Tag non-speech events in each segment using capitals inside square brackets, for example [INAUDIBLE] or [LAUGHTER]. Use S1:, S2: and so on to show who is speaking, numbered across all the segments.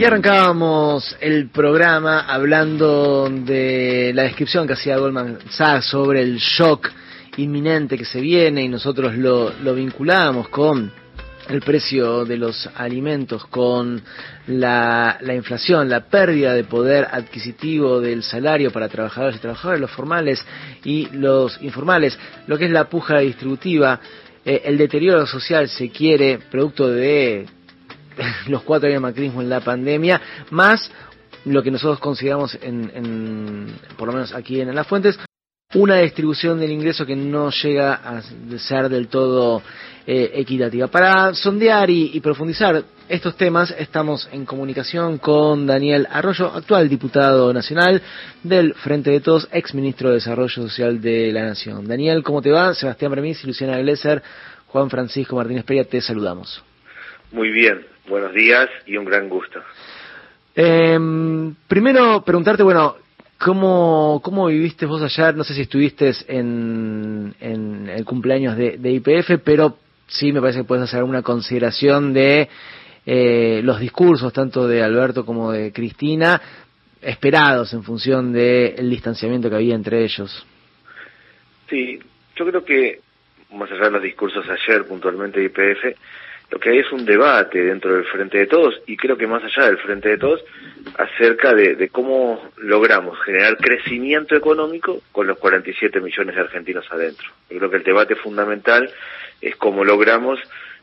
S1: Y arrancábamos el programa hablando de la descripción que hacía Goldman Sachs sobre el shock inminente que se viene y nosotros lo, lo vinculamos con el precio de los alimentos, con la, la, inflación, la pérdida de poder adquisitivo del salario para trabajadores y trabajadoras, los formales y los informales, lo que es la puja distributiva, eh, el deterioro social, se quiere, producto de [LAUGHS] los cuatro años de macrismo en la pandemia, más lo que nosotros consideramos, en, en, por lo menos aquí en Las Fuentes, una distribución del ingreso que no llega a ser del todo eh, equitativa. Para sondear y, profundizar estos temas, estamos en comunicación con Daniel Arroyo, actual diputado nacional del Frente de Todos, ex ministro de Desarrollo Social de la Nación. Daniel, ¿cómo te va? Sebastián Bremis Luciana Glesser, Juan Francisco Martínez Peria, te saludamos.
S2: Muy bien, buenos días y un gran gusto.
S1: Eh, primero, preguntarte, bueno, ¿Cómo, ¿Cómo viviste vos ayer? No sé si estuviste en, en el cumpleaños de, IPF, pero sí me parece que puedes hacer alguna consideración de eh, los discursos, tanto de Alberto como de Cristina, esperados en función del de distanciamiento que había entre ellos.
S2: Sí, yo creo que, más allá de los discursos ayer puntualmente de IPF, lo que hay es un debate dentro del Frente de Todos y creo que más allá del Frente de Todos acerca de, cómo logramos generar crecimiento económico con los 47 millones de argentinos adentro. Yo creo que el debate fundamental es cómo logramos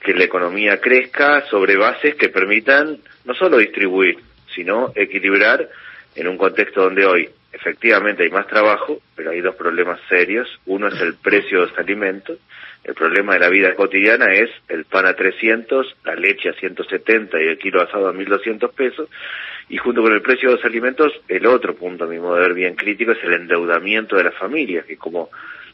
S2: que la economía crezca sobre bases que permitan no solo distribuir, sino equilibrar en un contexto donde hoy efectivamente hay más trabajo, pero hay dos problemas serios. Uno es el precio de los alimentos. El problema de la vida cotidiana es el pan a 300, la leche a 170 y el kilo asado a 1.200 pesos. Y junto con el precio de los alimentos, el otro punto, a mi modo de ver, bien crítico, es el endeudamiento de las familias, que como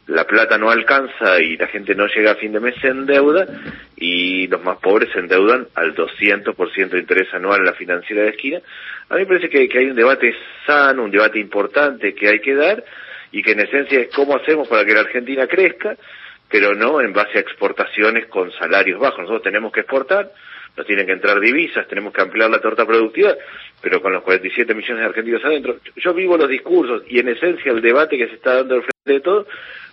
S2: la plata no alcanza y la gente no llega a fin de mes se endeuda y los más pobres se endeudan al 200% de interés anual en la financiera de esquina. A mí me parece que, que, hay un debate sano, un debate importante que hay que dar y que en esencia es cómo hacemos para que la Argentina crezca, pero no en base a exportaciones con salarios bajos. Nosotros tenemos que exportar, nos tienen que entrar divisas, tenemos que ampliar la torta productiva, pero con los 47 millones de argentinos adentro. Yo vivo los discursos y en esencia el debate que se está dando al frente de todo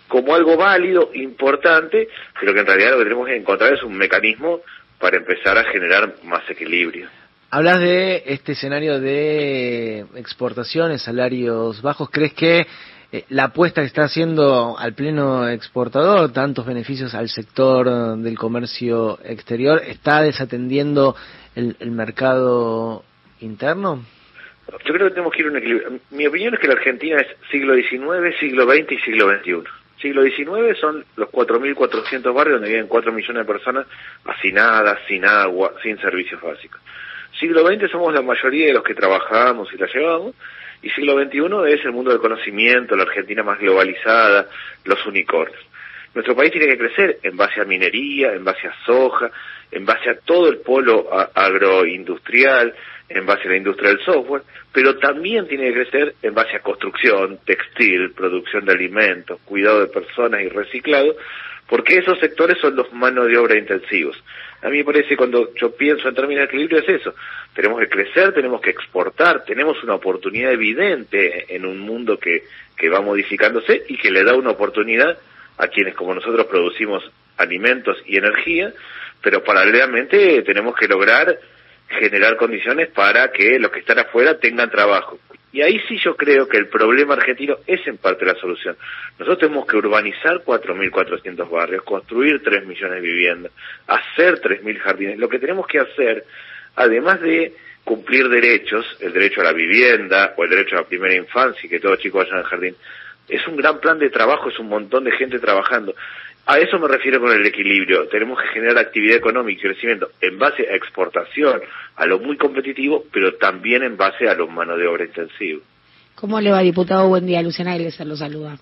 S2: como algo válido, importante, pero que en realidad lo que tenemos que encontrar es un mecanismo para empezar a generar más equilibrio.
S1: Hablas de este escenario de exportaciones, salarios bajos. ¿Crees que eh, la apuesta que está haciendo al pleno exportador, tantos beneficios al sector del comercio exterior, está desatendiendo el, el mercado interno?
S2: Yo creo que tenemos que ir a un equilibrio. Mi opinión es que la Argentina es siglo XIX, siglo XX y siglo XXI. Siglo XIX son los 4.400 barrios donde viven 4 millones de personas hacinadas, sin agua, sin servicios básicos. Siglo XX somos la mayoría de los que trabajamos y la llevamos, y siglo XXI es el mundo del conocimiento, la Argentina más globalizada, los unicornios. Nuestro país tiene que crecer en base a minería, en base a soja, en base a todo el polo agroindustrial, en base a la industria del software, pero también tiene que crecer en base a construcción, textil, producción de alimentos, cuidado de personas y reciclado, porque esos sectores son los manos de obra intensivos. A mí me parece cuando yo pienso en términos de equilibrio es eso. Tenemos que crecer, tenemos que exportar, tenemos una oportunidad evidente en un mundo que, que va modificándose y que le da una oportunidad a quienes como nosotros producimos alimentos y energía, pero paralelamente tenemos que lograr generar condiciones para que los que están afuera tengan trabajo. Y ahí sí yo creo que el problema argentino es en parte la solución. Nosotros tenemos que urbanizar 4.400 barrios, construir 3 millones de viviendas, hacer 3.000 jardines. Lo que tenemos que hacer, además de cumplir derechos, el derecho a la vivienda o el derecho a la primera infancia y que todos los chicos vayan al jardín, es un gran plan de trabajo, es un montón de gente trabajando. A eso me refiero con el equilibrio. Tenemos que generar actividad económica y crecimiento en base a exportación, a lo muy competitivo, pero también en base a lo mano de obra intensivo.
S3: ¿Cómo le va, diputado? Buen día. Luciana Iglesias lo saluda.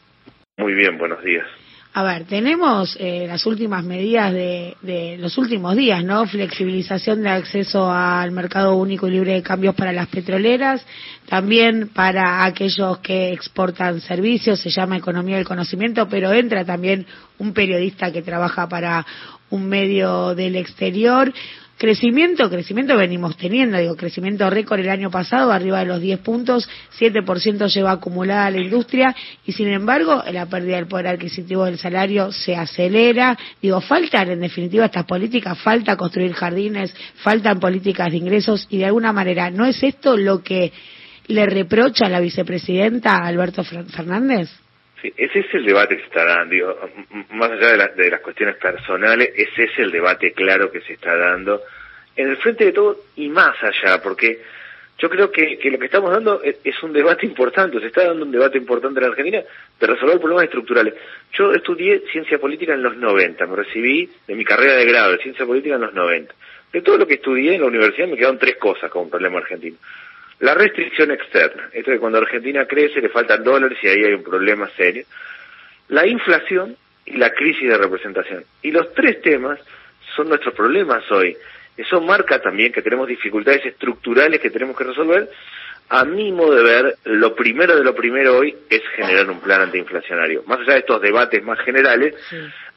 S2: Muy bien, buenos días.
S3: A ver, tenemos eh, las últimas medidas de, de, los últimos días, ¿no? Flexibilización de acceso al mercado único y libre de cambios para las petroleras, también para aquellos que exportan servicios, se llama economía del conocimiento, pero entra también un periodista que trabaja para un medio del exterior. Crecimiento, crecimiento venimos teniendo, digo, crecimiento récord el año pasado, arriba de los 10 puntos, 7% lleva acumulada la industria y sin embargo la pérdida del poder adquisitivo del salario se acelera. Digo, faltan en definitiva estas políticas, falta construir jardines, faltan políticas de ingresos y de alguna manera, ¿no es esto lo que le reprocha a la vicepresidenta Alberto Fernández?
S2: Sí, ese es el debate que se está dando. más allá de, las cuestiones personales, ese es el debate claro que se está dando en el frente de todo y más allá, porque yo creo que, lo que estamos dando es, un debate importante, se está dando un debate importante en la Argentina de resolver problemas estructurales. Yo estudié ciencia política en los 90, me recibí de mi carrera de grado de ciencia política en los 90. De todo lo que estudié en la universidad me quedaron tres cosas como problema argentino. La restricción externa, esto de cuando Argentina crece le faltan dólares y ahí hay un problema serio. La inflación y la crisis de representación. Y los tres temas son nuestros problemas hoy. Eso marca también que tenemos dificultades estructurales que tenemos que resolver. A mi modo de ver, lo primero de lo primero hoy es generar un plan antiinflacionario. Más allá de estos debates más generales,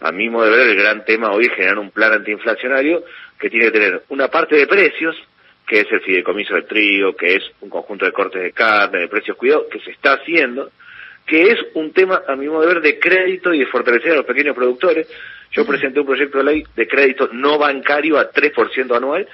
S2: a mi modo de ver, el gran tema hoy es generar un plan antiinflacionario que tiene que tener una parte de precios, que es el fideicomiso del trigo, que es un conjunto de cortes de carne, de precios cuidados, que se está haciendo, que es un tema, a mi modo de ver, de crédito y de fortalecer a los pequeños productores. Yo presenté un proyecto de ley de crédito no bancario a 3% anual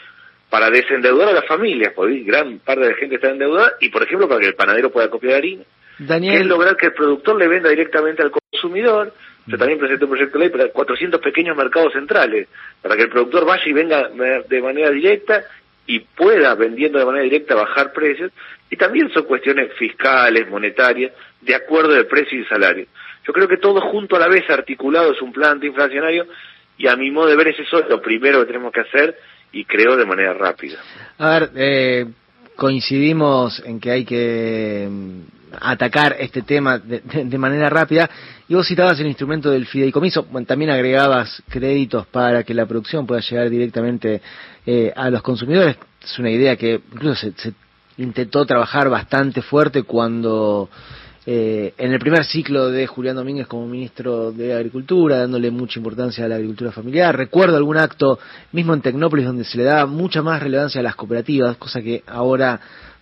S2: para desendeudar a las familias, porque gran parte de la gente está endeudada, y por ejemplo para que el panadero pueda copiar harina. Daniel... Que es lograr que el productor le venda directamente al consumidor. Yo también presenté un proyecto de ley para 400 pequeños mercados centrales, para que el productor vaya y venga de manera directa y pueda, vendiendo de manera directa, bajar precios, y también son cuestiones fiscales, monetarias, de acuerdo de precio y salario. Yo creo que todo junto a la vez articulado es un plan antiinflacionario, y a mi modo de ver es eso lo primero que tenemos que hacer, y creo de manera rápida.
S1: A ver, eh, coincidimos en que hay que atacar este tema de, manera rápida. Y vos citabas el instrumento del fideicomiso, también agregabas créditos para que la producción pueda llegar directamente eh, a los consumidores. Es una idea que incluso se, intentó trabajar bastante fuerte cuando eh, en el primer ciclo de Julián Domínguez como ministro de Agricultura, dándole mucha importancia a la agricultura familiar. Recuerdo algún acto mismo en Tecnópolis donde se le daba mucha más relevancia a las cooperativas, cosa que ahora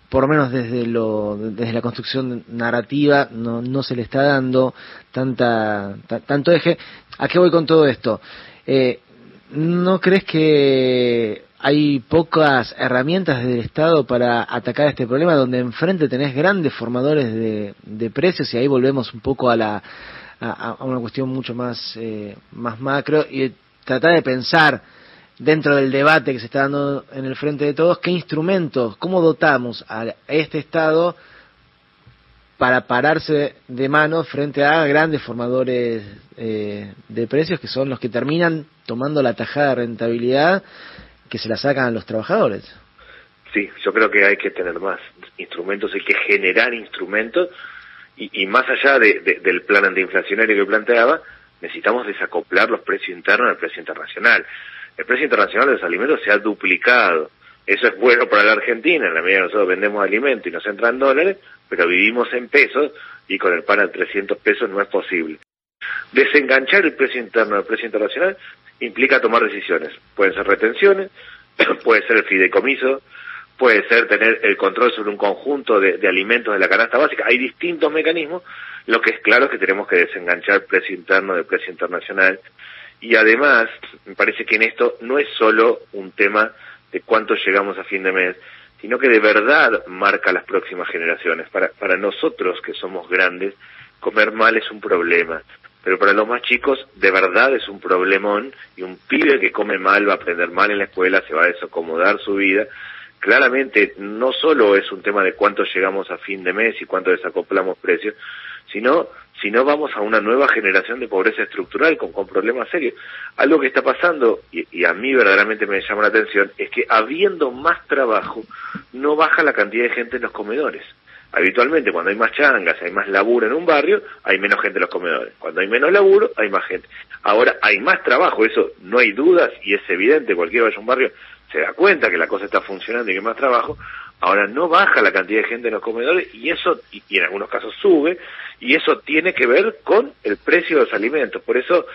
S1: por lo menos desde lo desde la construcción narrativa no, no se le está dando tanta tanto eje. A qué voy con todo esto eh, no crees que hay pocas herramientas del Estado para atacar este problema donde enfrente tenés grandes formadores de, de precios y ahí volvemos un poco a la a, a una cuestión mucho más eh, más macro y tratar de pensar dentro del debate que se está dando en el frente de todos, qué instrumentos, cómo dotamos a este Estado para pararse de mano frente a grandes formadores eh, de precios que son los que terminan tomando la tajada de rentabilidad que se la sacan a los trabajadores.
S2: Sí, yo creo que hay que tener más instrumentos, hay que generar instrumentos y, más allá del plan antiinflacionario que planteaba, necesitamos desacoplar los precios internos al precio internacional el precio internacional de los alimentos se ha duplicado. Eso es bueno para la Argentina, en la medida que nosotros vendemos alimentos y nos entran dólares, pero vivimos en pesos y con el pan a 300 pesos no es posible. Desenganchar el precio interno del precio internacional implica tomar decisiones. Pueden ser retenciones, [CLEARS THROAT] puede ser el fideicomiso, puede ser tener el control sobre un conjunto de, de, alimentos de la canasta básica. Hay distintos mecanismos. Lo que es claro es que tenemos que desenganchar el precio interno del precio internacional y además, me parece que en esto no es solo un tema de cuánto llegamos a fin de mes, sino que de verdad marca las próximas generaciones. Para, para nosotros que somos grandes, comer mal es un problema, pero para los más chicos de verdad es un problemón y un pibe que come mal va a aprender mal en la escuela, se va a desacomodar su vida. Claramente no solo es un tema de cuánto llegamos a fin de mes y cuánto desacoplamos precios, sino si no vamos a una nueva generación de pobreza estructural con, con problemas serios. Algo que está pasando, y, a mí verdaderamente me llama la atención, es que habiendo más trabajo, no baja la cantidad de gente en los comedores. Habitualmente, cuando hay más changas, hay más laburo en un barrio, hay menos gente en los comedores. Cuando hay menos laburo, hay más gente. Ahora, hay más trabajo, eso no hay dudas y es evidente, cualquiera vaya a un barrio se da cuenta que la cosa está funcionando y que hay más trabajo, Ahora no baja la cantidad de gente en los comedores y eso, y, en algunos casos sube, y eso tiene que ver con el precio de los alimentos. Por eso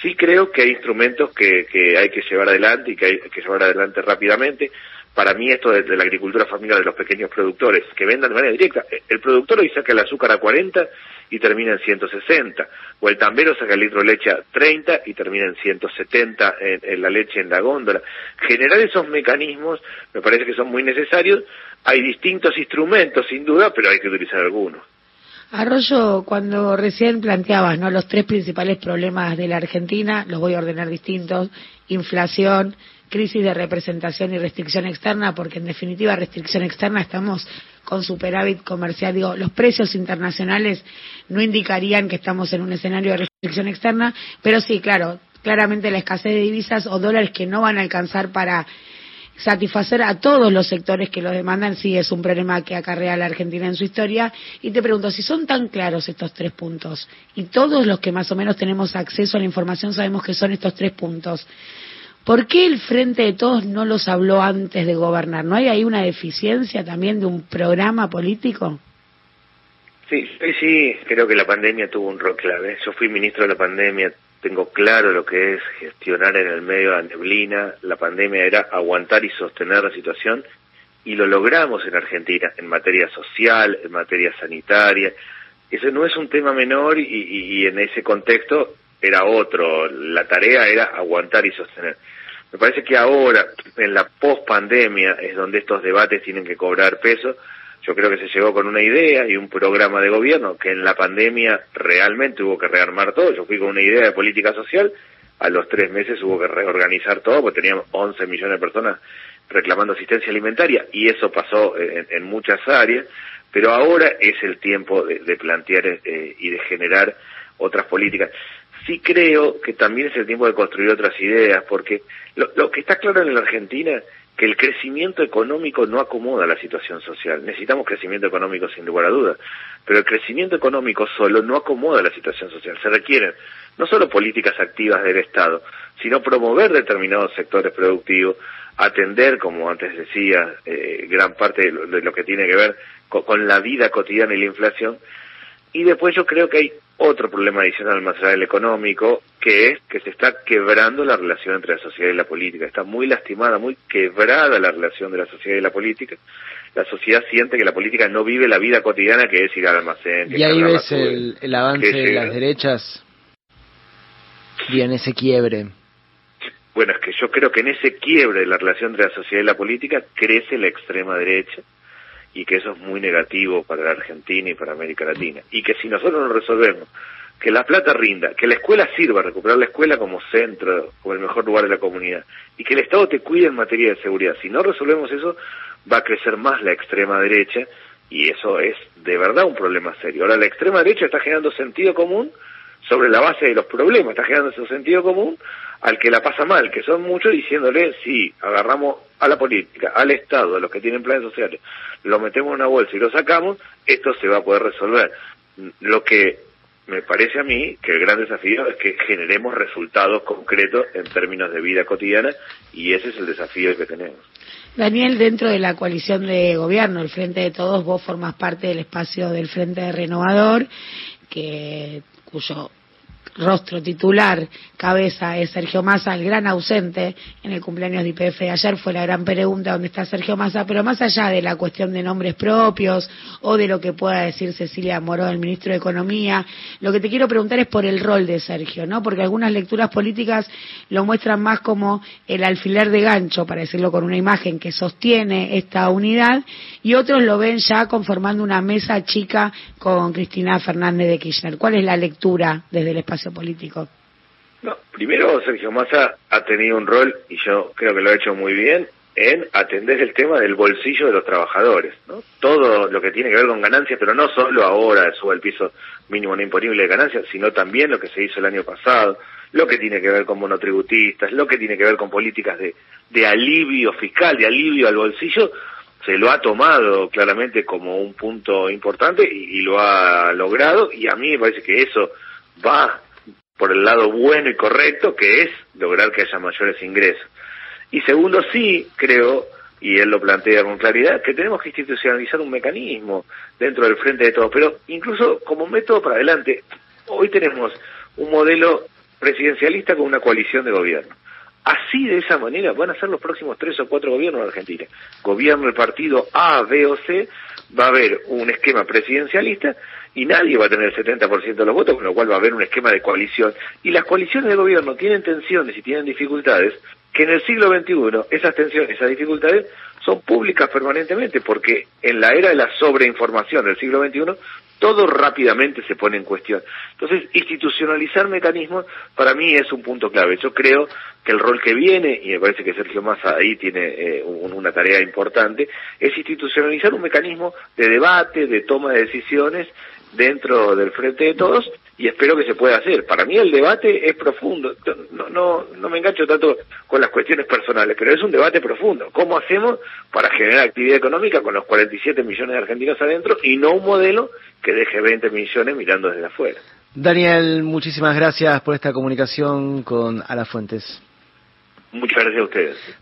S2: sí creo que hay instrumentos que, que hay que llevar adelante y que hay que llevar adelante rápidamente para mí esto de, la agricultura familiar de los pequeños productores, que vendan de manera directa. El productor hoy saca el azúcar a 40 y termina en 160, o el tambero saca el litro de leche a 30 y termina en 170 en, la leche en la góndola. Generar esos mecanismos me parece que son muy necesarios. Hay distintos instrumentos, sin duda, pero hay que utilizar algunos.
S3: Arroyo, cuando recién planteabas ¿no? los tres principales problemas de la Argentina, los voy a ordenar distintos, inflación, crisis de representación y restricción externa, porque en definitiva restricción externa estamos con superávit comercial. Digo, los precios internacionales no indicarían que estamos en un escenario de restricción externa, pero sí, claro, claramente la escasez de divisas o dólares que no van a alcanzar para satisfacer a todos los sectores que lo demandan, sí es un problema que acarrea la Argentina en su historia. Y te pregunto, si son tan claros estos tres puntos, y todos los que más o menos tenemos acceso a la información sabemos que son estos tres puntos, ¿Por qué el Frente de Todos no los habló antes de gobernar? ¿No hay ahí una deficiencia también de un programa político?
S2: Sí, sí, creo que la pandemia tuvo un rol clave. Yo fui ministro de la pandemia, tengo claro lo que es gestionar en el medio de la neblina. La pandemia era aguantar y sostener la situación y lo logramos en Argentina, en materia social, en materia sanitaria. Ese no es un tema menor y, y en ese contexto era otro. La tarea era aguantar y sostener. Me parece que ahora, en la post-pandemia, es donde estos debates tienen que cobrar peso. Yo creo que se llegó con una idea y un programa de gobierno que en la pandemia realmente hubo que rearmar todo. Yo fui con una idea de política social, a los tres meses hubo que reorganizar todo porque teníamos 11 millones de personas reclamando asistencia alimentaria y eso pasó en, muchas áreas, pero ahora es el tiempo de, plantear eh, y de generar otras políticas sí creo que también es el tiempo de construir otras ideas, porque lo, que está claro en la Argentina que el crecimiento económico no acomoda la situación social. Necesitamos crecimiento económico sin lugar a dudas, pero el crecimiento económico solo no acomoda la situación social. Se requieren no solo políticas activas del Estado, sino promover determinados sectores productivos, atender, como antes decía, eh, gran parte de lo, que tiene que ver con la vida cotidiana y la inflación, y después yo creo que hay otro problema adicional más allá del económico, que es que se está quebrando la relación entre la sociedad y la política. Está muy lastimada, muy quebrada la relación de la sociedad y la política. La sociedad siente que la política no vive la vida cotidiana que es ir al almacén.
S1: y ahí ves el, avance de las derechas y en ese quiebre.
S2: Bueno, es que yo creo que en ese quiebre de la relación entre la sociedad y la política crece la extrema derecha y que eso es muy negativo para la Argentina y para América Latina. Y que si nosotros no resolvemos que la plata rinda, que la escuela sirva, recuperar la escuela como centro, como el mejor lugar de la comunidad, y que el Estado te cuide en materia de seguridad. Si no resolvemos eso, va a crecer más la extrema derecha, y eso es de verdad un problema serio. Ahora, la extrema derecha está generando sentido común sobre la base de los problemas, está generando ese sentido común al que la pasa mal, que son muchos diciéndole, sí, agarramos a la política, al Estado, a los que tienen planes sociales, lo metemos en una bolsa y lo sacamos, esto se va a poder resolver. Lo que me parece a mí que el gran desafío es que generemos resultados concretos en términos de vida cotidiana y ese es el desafío que tenemos.
S3: Daniel, dentro de la coalición de gobierno, el Frente de Todos, vos formas parte del espacio del Frente Renovador, que cuyo rostro titular, cabeza es Sergio Massa, el gran ausente en el cumpleaños de IPF de ayer, fue la gran pregunta dónde está Sergio Massa, pero más allá de la cuestión de nombres propios o de lo que pueda decir Cecilia Moró, el ministro de Economía, lo que te quiero preguntar es por el rol de Sergio, ¿no? Porque algunas lecturas políticas lo muestran más como el alfiler de gancho, para decirlo con una imagen que sostiene esta unidad, y otros lo ven ya conformando una mesa chica con Cristina Fernández de Kirchner. ¿Cuál es la lectura desde el espacio político?
S2: No, primero Sergio Massa ha tenido un rol, y yo creo que lo ha hecho muy bien, en atender el tema del bolsillo de los trabajadores, ¿no? Todo lo que tiene que ver con ganancias, pero no solo ahora suba el piso mínimo no imponible de ganancias, sino también lo que se hizo el año pasado, lo que tiene que ver con monotributistas, lo que tiene que ver con políticas de, de alivio fiscal, de alivio al bolsillo, se lo ha tomado claramente como un punto importante y lo ha logrado y a mí me parece que eso va por el lado bueno y correcto, que es lograr que haya mayores ingresos. Y segundo, sí creo y él lo plantea con claridad, que tenemos que institucionalizar un mecanismo dentro del frente de todos, pero incluso como método para adelante, hoy tenemos un modelo presidencialista con una coalición de gobierno. Así, de esa manera, van a ser los próximos tres o cuatro gobiernos de Argentina. Gobierno el partido A, B o C, va a haber un esquema presidencialista y nadie va a tener el 70% de los votos, con lo cual va a haber un esquema de coalición. Y las coaliciones de gobierno tienen tensiones y tienen dificultades que en el siglo XXI esas tensiones, esas dificultades son públicas permanentemente, porque en la era de la sobreinformación del siglo XXI todo rápidamente se pone en cuestión. Entonces, institucionalizar mecanismos para mí es un punto clave. Yo creo que el rol que viene, y me parece que Sergio Massa ahí tiene eh, una tarea importante, es institucionalizar un mecanismo de debate, de toma de decisiones dentro del frente de todos y espero que se pueda hacer. Para mí el debate es profundo, no, no, no me engancho tanto con las cuestiones personales, pero es un debate profundo. ¿Cómo hacemos para generar actividad económica con los 47 millones de argentinos adentro y no un modelo que deje 20 millones mirando desde afuera?
S1: Daniel, muchísimas gracias por esta comunicación con Alafuentes.
S2: Muchas gracias a ustedes.